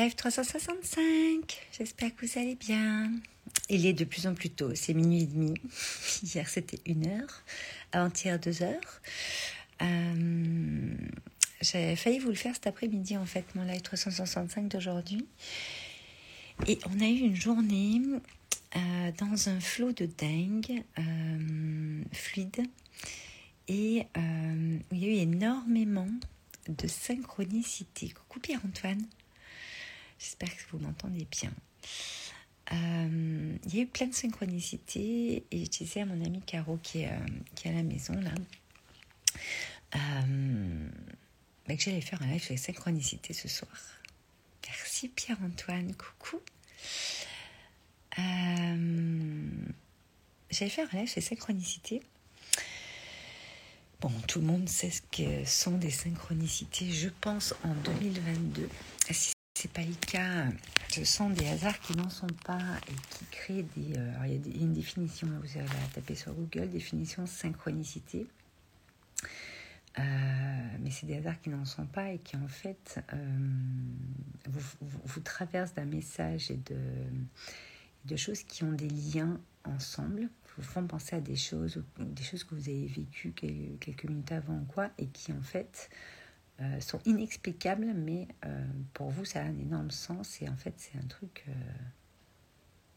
Live 365, j'espère que vous allez bien. Il est de plus en plus tôt, c'est minuit et demi. Hier c'était une heure, avant-hier deux heures. Euh, J'avais failli vous le faire cet après-midi en fait, mon live 365 d'aujourd'hui. Et on a eu une journée euh, dans un flot de dingue, euh, fluide. Et euh, il y a eu énormément de synchronicité. Coucou Pierre-Antoine. J'espère que vous m'entendez bien. Euh, il y a eu plein de synchronicité et je disais à mon ami Caro qui est, euh, qui est à la maison là euh, bah, que j'allais faire un live sur les synchronicités ce soir. Merci Pierre-Antoine, coucou. Euh, j'allais faire un live sur les synchronicités. Bon, tout le monde sait ce que sont des synchronicités, je pense, en 2022. Si c'est pas le cas, ce sont des hasards qui n'en sont pas et qui créent des. Euh, alors, il y a une définition, vous allez la taper sur Google, définition synchronicité. Euh, mais c'est des hasards qui n'en sont pas et qui en fait euh, vous, vous, traversent d'un message et de, de choses qui ont des liens ensemble, vous font penser à des choses, des choses que vous avez vécues quel- quelques minutes avant ou quoi, et qui en fait euh, sont inexplicables, mais euh, pour vous ça a un énorme sens, et en fait c'est un truc euh,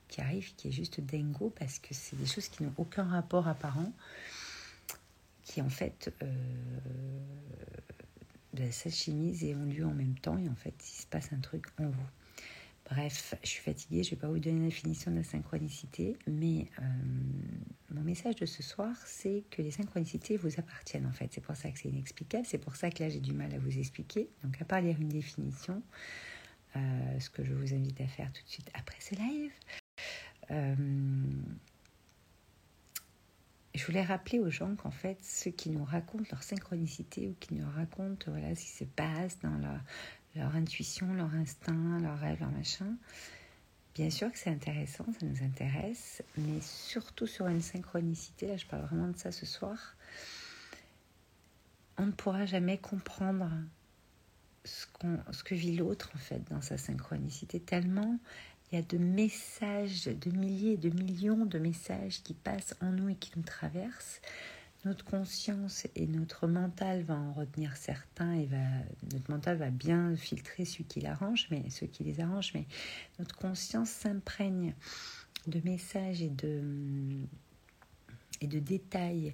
qui arrive, qui est juste dingo, parce que c'est des choses qui n'ont aucun rapport apparent, qui en fait s'alchimisent et ont lieu en même temps, et en fait il se passe un truc en vous. Bref, je suis fatiguée, je ne vais pas vous donner la définition de la synchronicité, mais euh, mon message de ce soir, c'est que les synchronicités vous appartiennent en fait. C'est pour ça que c'est inexplicable, c'est pour ça que là j'ai du mal à vous expliquer. Donc à part lire une définition, euh, ce que je vous invite à faire tout de suite après ce live, euh, je voulais rappeler aux gens qu'en fait, ceux qui nous racontent leur synchronicité ou qui nous racontent voilà, ce qui se passe dans leur, leur intuition, leur instinct, leur rêve, leur machin, bien sûr que c'est intéressant, ça nous intéresse, mais surtout sur une synchronicité, là je parle vraiment de ça ce soir, on ne pourra jamais comprendre ce, qu'on, ce que vit l'autre en fait dans sa synchronicité, tellement il y a de messages, de milliers, de millions de messages qui passent en nous et qui nous traversent. Notre conscience et notre mental va en retenir certains et va, notre mental va bien filtrer ceux qui l'arrangent, mais ceux qui les arrangent, mais notre conscience s'imprègne de messages et de, et de détails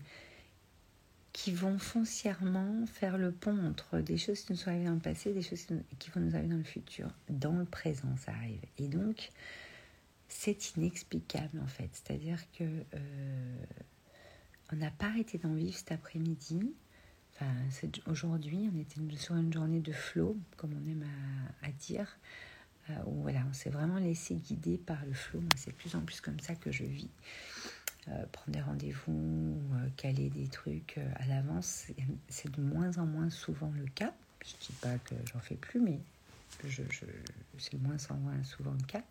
qui vont foncièrement faire le pont entre des choses qui nous sont arrivées dans le passé et des choses qui vont nous arriver dans le futur. Dans le présent, ça arrive. Et donc, c'est inexplicable en fait. C'est-à-dire que euh, on n'a pas arrêté d'en vivre cet après-midi. Enfin, aujourd'hui, on était sur une journée de flow, comme on aime à, dire, euh, voilà, on s'est vraiment laissé guider par le flow. C'est de plus en plus comme ça que je vis. Euh, prendre des rendez-vous, ou, euh, caler des trucs à l'avance, c'est- de moins en moins souvent le cas. Je ne dis pas que j'en fais plus, mais c'est de moins en moins souvent le cas.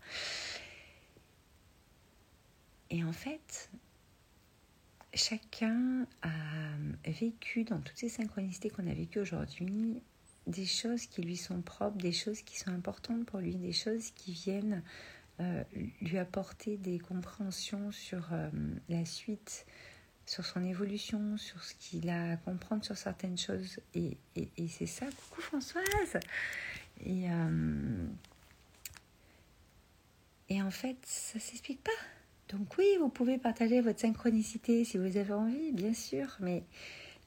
Et en fait, chacun a vécu dans toutes ces synchronicités qu'on a vécues aujourd'hui des choses qui lui sont propres, des choses qui sont importantes pour lui, des choses qui viennent euh, lui apporter des compréhensions sur euh, la suite, sur son évolution, sur ce qu'il a à comprendre sur certaines choses. Et, et, et c'est ça. Coucou Françoise Et, euh, et en fait, ça s'explique pas. Donc oui, vous pouvez partager votre synchronicité si vous avez envie, bien sûr, mais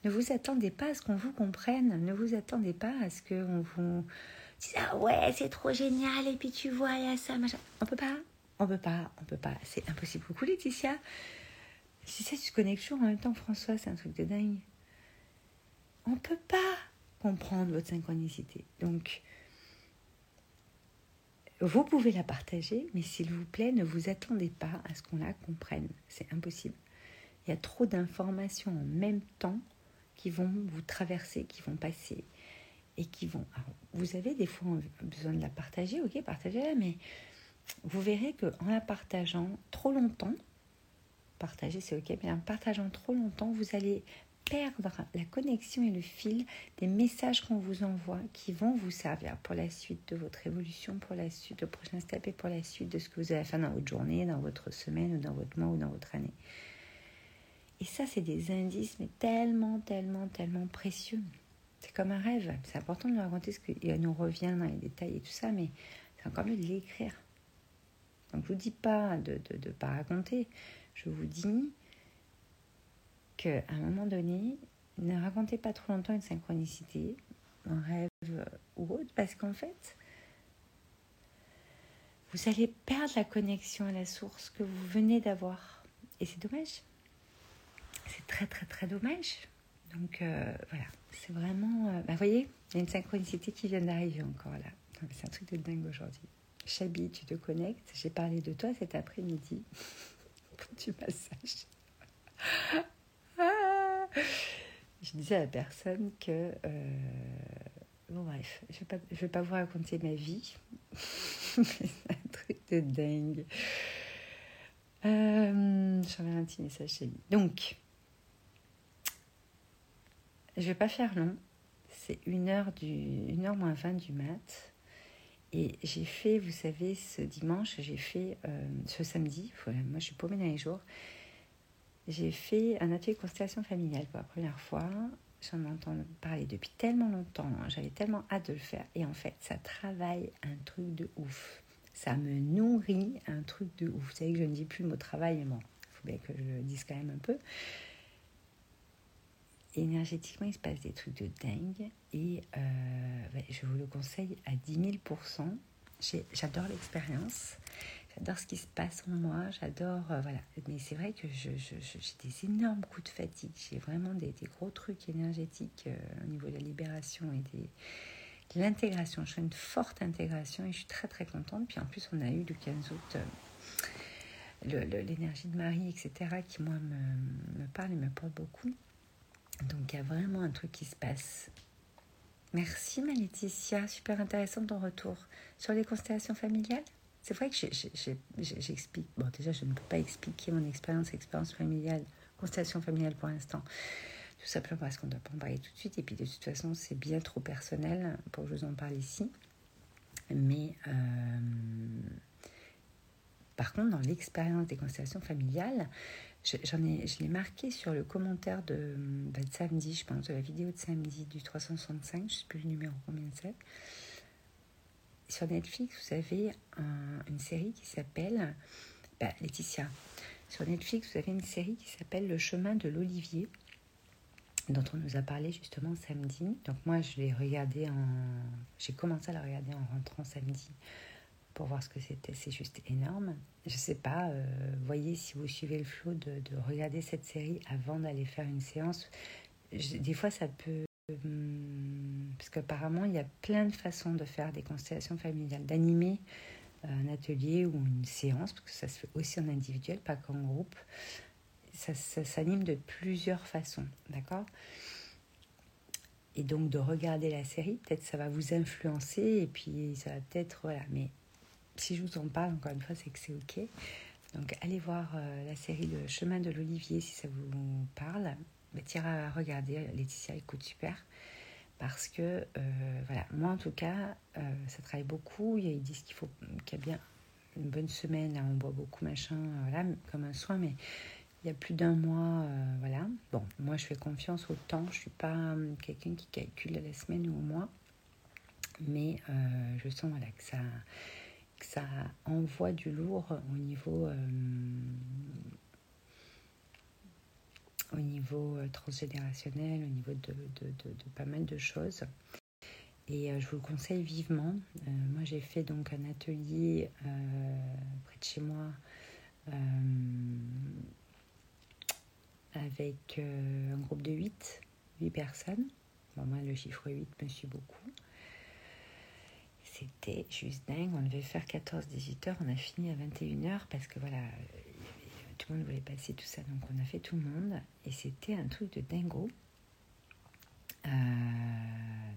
ne vous attendez pas à ce qu'on vous comprenne, ne vous attendez pas à ce qu'on vous dise ah ouais c'est trop génial et puis tu vois il y a ça machin. On peut pas, on peut pas, on peut pas, c'est impossible. Coucou Laetitia, si ça tu te connectes toujours en même temps François, c'est un truc de dingue. On peut pas comprendre votre synchronicité, donc vous pouvez la partager, mais s'il vous plaît, ne vous attendez pas à ce qu'on la comprenne. C'est impossible. Il y a trop d'informations en même temps qui vont vous traverser, qui vont passer et qui vont. Vous avez des fois besoin de la partager, ok, partagez-la, mais vous verrez que en la partageant trop longtemps, partager c'est ok, mais en partageant trop longtemps, vous allez perdre la connexion et le fil des messages qu'on vous envoie qui vont vous servir pour la suite de votre évolution, pour la suite, le prochain step et pour la suite de ce que vous allez faire dans votre journée, dans votre semaine ou dans votre mois ou dans votre année. Et ça, c'est des indices, mais tellement, tellement, tellement précieux. C'est comme un rêve. C'est important de nous raconter ce qui nous revient dans les détails et tout ça, mais c'est encore mieux de l'écrire. Donc, je ne vous dis pas de ne pas raconter. Je vous dis qu'à un moment donné, ne racontez pas trop longtemps une synchronicité, un rêve ou autre, parce qu'en fait, vous allez perdre la connexion à la source que vous venez d'avoir. Et c'est dommage. C'est très très très dommage. Donc euh, voilà, c'est vraiment... Euh, bah, voyez, il y a une synchronicité qui vient d'arriver encore là. C'est un truc de dingue aujourd'hui. Chabi, tu te connectes. J'ai parlé de toi cet après-midi massages. Ah je disais à la personne que... Euh, bon bref, je ne vais, pas, vous raconter ma vie. c'est un truc de dingue. Euh, J'enverrai un petit message chez lui. Donc, je vais pas faire long. C'est une heure, du, une heure moins 20 du mat. Et j'ai fait, vous savez, ce dimanche, j'ai fait, euh, ce samedi, moi je suis paumée dans les jours, j'ai fait un atelier de constellation familiale pour la première fois. J'en entends parler depuis tellement longtemps, j'avais tellement hâte de le faire. Et en fait, ça travaille un truc de ouf. Ça me nourrit un truc de ouf. Vous savez que je ne dis plus le mot travail, mais bon, il faut bien que je le dise quand même un peu énergétiquement, il se passe des trucs de dingue. Et euh, je vous le conseille à 10 000 J'adore l'expérience. J'adore ce qui se passe en moi. J'adore. Euh, voilà. Mais c'est vrai que j'ai des énormes coups de fatigue. J'ai vraiment des, gros trucs énergétiques euh, au niveau de la libération et de l'intégration. Je fais une forte intégration et je suis très très contente. Puis en plus, on a eu le 15 août. l'énergie de Marie, etc., qui moi me, me parle et me porte beaucoup. Donc il y a vraiment un truc qui se passe. Merci ma Laetitia, super intéressant ton retour. Sur les constellations familiales? C'est vrai que j'explique. Bon, déjà, je ne peux pas expliquer mon expérience, expérience familiale, constellation familiale pour l'instant. Tout simplement parce qu'on ne doit pas en parler tout de suite. Et puis de toute façon, c'est bien trop personnel pour que je vous en parle ici. Mais euh, par contre, dans l'expérience des constellations familiales, J'en ai, je l'ai marqué sur le commentaire de, bah, de, samedi, je pense, de la vidéo de samedi du 365, je ne sais plus le numéro combien c'est. Sur Netflix, vous avez une série qui s'appelle bah, Laetitia. Sur Netflix, vous avez une série qui s'appelle Le chemin de l'Olivier, dont on nous a parlé justement samedi. Donc moi, je l'ai regardé en, j'ai commencé à la regarder en rentrant samedi pour voir ce que c'était. C'est juste énorme. Je sais pas, euh, voyez si vous suivez le flot de, de regarder cette série avant d'aller faire une séance. des fois, ça peut. Hum, qu'apparemment, il y a plein de façons de faire des constellations familiales, d'animer euh, un atelier ou une séance, parce que ça se fait aussi en individuel, pas qu'en groupe. Ça, ça s'anime de plusieurs façons, d'accord? Et donc de regarder la série, peut-être ça va vous influencer et puis ça va peut-être voilà, mais si je vous en parle, encore une fois, c'est que c'est OK. Donc allez voir euh, la série Le chemin de l'Olivier si ça vous parle. Mais tira à regarder, Laetitia écoute super. Parce que, euh, voilà, moi en tout cas, euh, ça travaille beaucoup. Ils disent qu'il faut qu'il y a bien une bonne semaine, on boit beaucoup, machin, voilà, comme un soin, mais il y a plus d'un mois, voilà. Bon, moi je fais confiance au temps, je suis pas quelqu'un qui calcule la semaine ou au mois, mais je sens voilà, que ça ça envoie du lourd au niveau, euh, au niveau euh, transgénérationnel, au niveau de, pas mal de choses. Et euh, je vous le conseille vivement. moi, j'ai fait donc un atelier près de chez moi avec un groupe de 8, 8 personnes. moi, le chiffre 8 me suit beaucoup. C'était juste dingue. On devait faire 14-18 heures. On a fini à 21 heures parce que voilà, tout le monde voulait passer tout ça. Donc on a fait tout le monde. Et c'était un truc de dingo. Euh,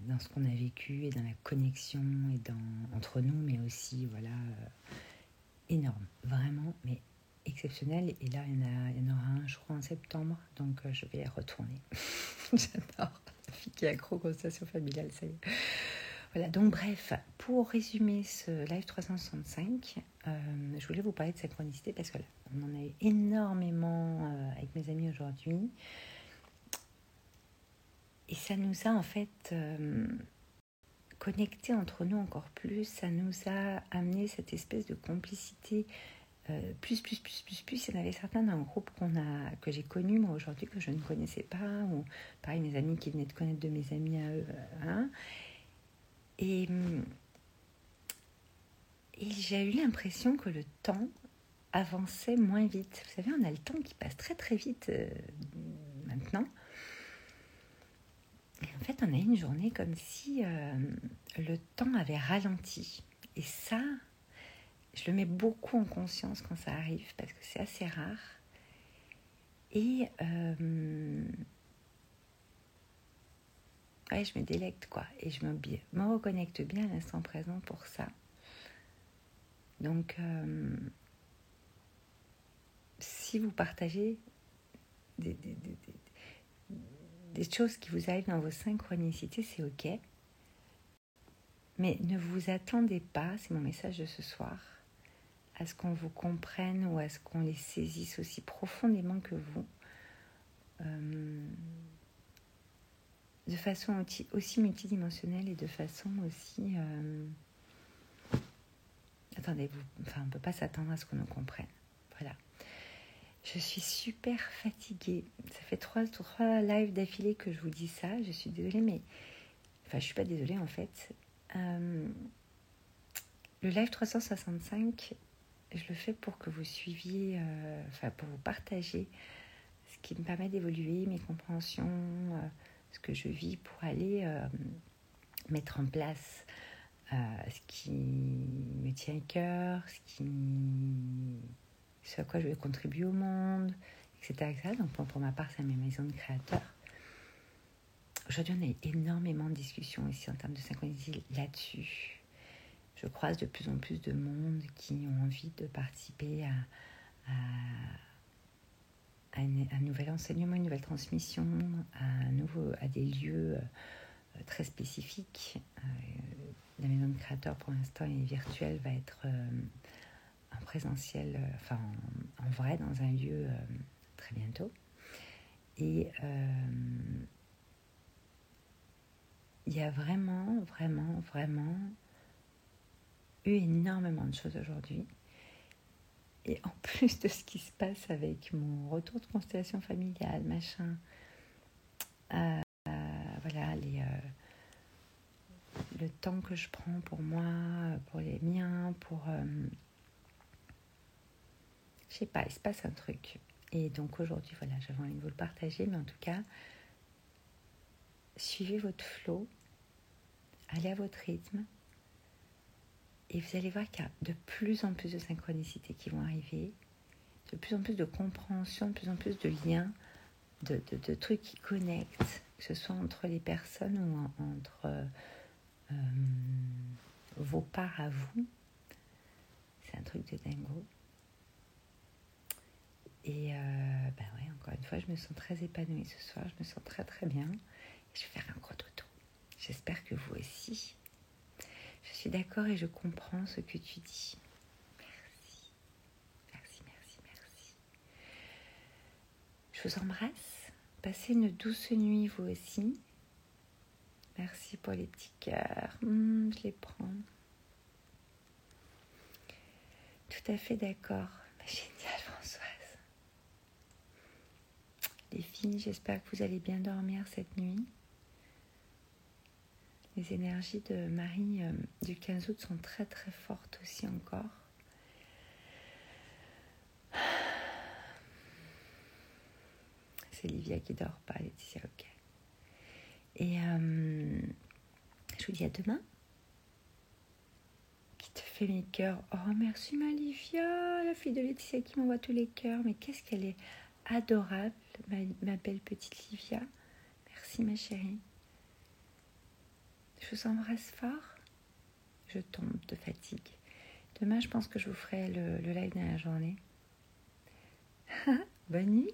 dans ce qu'on a vécu et dans la connexion et dans, entre nous, mais aussi, voilà, euh, énorme. Vraiment, mais exceptionnel. Et là, il y, en a, il y en aura un, je crois, en septembre. Donc, euh, je vais y retourner. J'adore. La fille qui est accro constellation familiale, ça y est. Voilà, donc bref, pour résumer ce live 365, euh, je voulais vous parler de synchronicité parce que on en a eu énormément euh, avec mes amis aujourd'hui. Et ça nous a en fait euh, connectés entre nous encore plus, ça nous a amené cette espèce de complicité plus, plus, plus, plus, plus. Il y en avait certains dans le groupe a, que j'ai connu moi aujourd'hui, que je ne connaissais pas, ou pareil, mes amis qui venaient de connaître de mes amis à eux. Hein. Et, et j'ai eu l'impression que le temps avançait moins vite. Vous savez, on a le temps qui passe très très vite euh, maintenant. Et en fait, on a une journée comme si euh, le temps avait ralenti. Et ça, je le mets beaucoup en conscience quand ça arrive parce que c'est assez rare. Et euh, je me délecte quoi. Et je me, reconnecte bien à l'instant présent pour ça. Donc, euh, si vous partagez des, choses qui vous arrivent dans vos synchronicités, c'est ok. Mais ne vous attendez pas, c'est mon message de ce soir, à ce qu'on vous comprenne ou à ce qu'on les saisisse aussi profondément que vous. Euh, de façon aussi multidimensionnelle et de façon aussi... Euh, attendez, vous, enfin, on ne peut pas s'attendre à ce qu'on nous comprenne. Voilà. Je suis super fatiguée. Ça fait trois, trois lives d'affilée que je vous dis ça. Je suis désolée, mais... Enfin, je suis pas désolée en fait. Euh, le live 365, je le fais pour que vous suiviez, euh, enfin pour vous partager ce qui me permet d'évoluer, mes compréhensions, ce que je vis pour aller euh, mettre en place euh, ce qui me tient à cœur, ce, qui, ce à quoi je vais contribuer au monde, etc. etc. Donc pour, pour ma part, c'est mes maisons de créateurs. Aujourd'hui, on a énormément de discussions ici en termes de synchronicité là-dessus je croise de plus en plus de monde qui ont envie de participer à, un nouvel enseignement, une nouvelle transmission, à, nouveau, à des lieux euh, très spécifiques. Euh, la maison de créateurs, pour l'instant, est virtuelle, va être euh, en présentiel, enfin en, en, vrai, dans un lieu très bientôt. Et il y a vraiment, vraiment, vraiment eu énormément de choses aujourd'hui. Et en plus de ce qui se passe avec mon retour de constellation familiale, machin, euh, voilà, les, euh, le temps que je prends pour moi, pour les miens, pour... Euh, je sais pas, il se passe un truc. Et donc aujourd'hui, voilà, j'avais envie de vous le partager, mais en tout cas, suivez votre flow, allez à votre rythme, et vous allez voir qu'il y a de plus en plus de synchronicités qui vont arriver, de plus en plus de compréhension, de plus en plus de liens, de, de, de trucs qui connectent, que ce soit entre les personnes ou entre euh, vos parts à vous. C'est un truc de dingo. Et ben ouais, encore une fois, je me sens très épanouie ce soir, je me sens très très bien. Je vais faire un gros dodo. J'espère que vous aussi. Je suis d'accord et je comprends ce que tu dis. Merci. Merci, merci, merci. Je vous embrasse. Passez une douce nuit, vous aussi. Merci pour les petits cœurs. Hum, je les prends. Tout à fait d'accord. Génial, Françoise. Les filles, j'espère que vous allez bien dormir cette nuit. Les énergies de Marie euh, du 15 août sont très très fortes aussi encore. C'est Livia qui dort pas, Laetitia, ok. Et euh, je vous dis à demain. Qui te fait mes cœurs Oh, merci ma Livia, la fille de Laetitia qui m'envoie tous les cœurs. Mais qu'est-ce qu'elle est adorable, ma belle petite Livia. Merci ma chérie. Je vous embrasse fort. Je tombe de fatigue. Demain, je pense que je vous ferai le, live dans la journée. Bonne nuit.